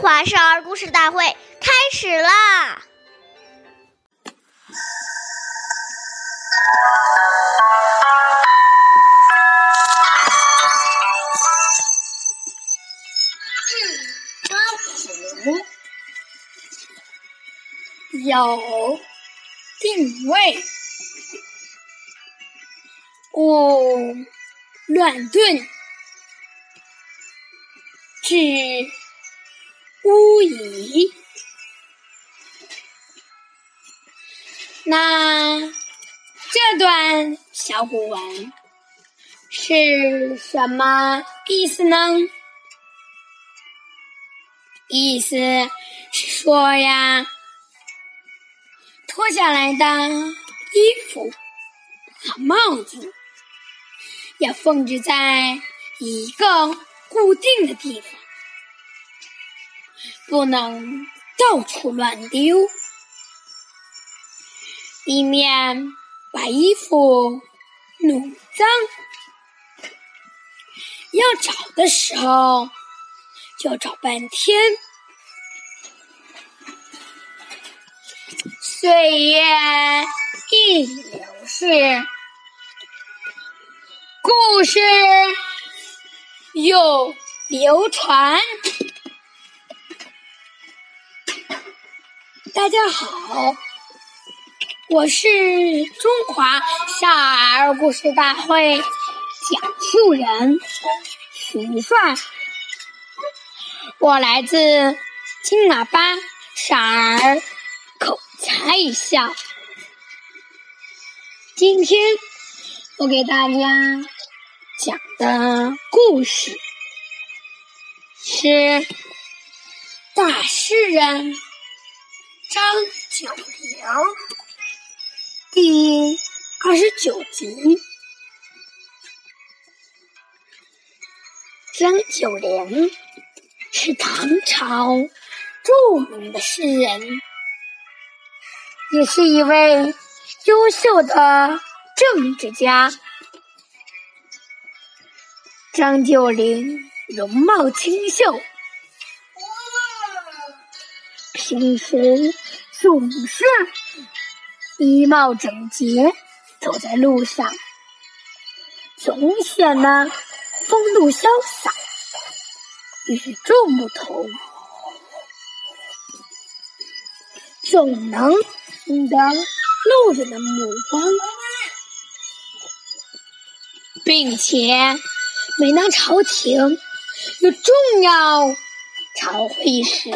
华少儿故事大会开始啦！治官府有定位，勿乱顿。治巫仪。那这段小古文是什么意思呢？意思是说呀，脱下来的衣服和帽子要放置在一个。固定的地方，不能到处乱丢，以免把衣服弄脏。要找的时候，就找半天。岁月易流逝，故事。又流传。大家好，我是中华少儿故事大会讲述人徐帅，我来自金喇叭少儿口才校。今天我给大家。讲的故事是大诗人张九龄第二十九集。张九龄是唐朝著名的诗人，也是一位优秀的政治家。张九龄容貌清秀，平时总是衣帽整洁，走在路上总显得风度潇洒、与众不同，总能引得路人的目光，并且。每当朝廷有重要朝会时，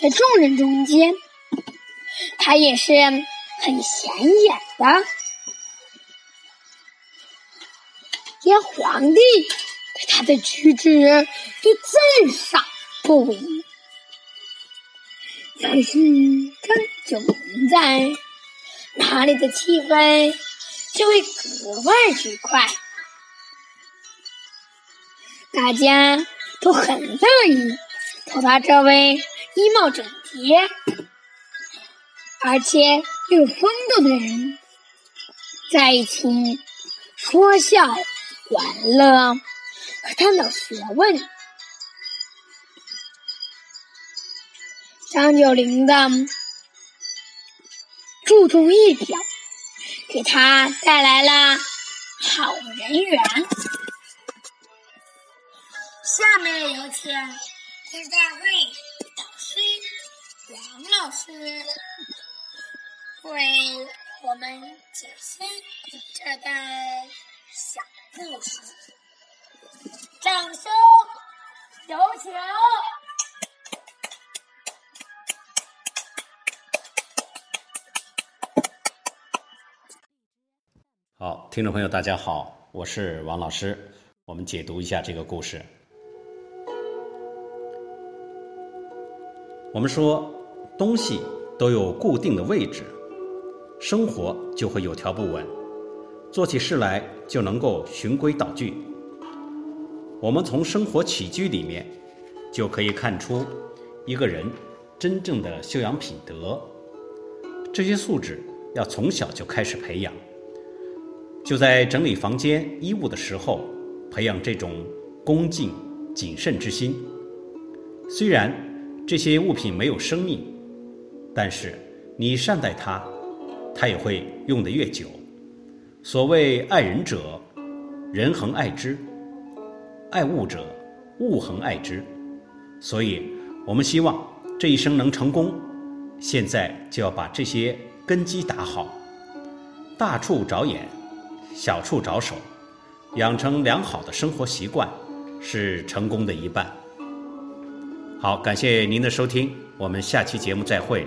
在众人中间，他也是很显眼的，连皇帝对他的举止都赞赏不已。可是张九龄在哪里的气氛？就会格外愉快，大家都很乐意和他这位衣帽整洁而且有风度的人在一起说笑、玩乐和探讨学问。张九龄的注重仪表。给他带来了好人缘。下面有请故事大会王老师为我们解析这段小故事，掌声有请。好，听众朋友，大家好，我是王老师。我们解读一下这个故事。我们说，东西都有固定的位置，生活就会有条不紊，做起事来就能够循规蹈矩。我们从生活起居里面就可以看出一个人真正的修养品德。这些素质要从小就开始培养。就在整理房间衣物的时候，培养这种恭敬、谨慎之心。虽然这些物品没有生命，但是你善待它，它也会用得越久。所谓爱人者，人恒爱之；爱物者，物恒爱之。所以，我们希望这一生能成功，现在就要把这些根基打好。大处着眼，小处着手，养成良好的生活习惯，是成功的一半。好，感谢您的收听，我们下期节目再会。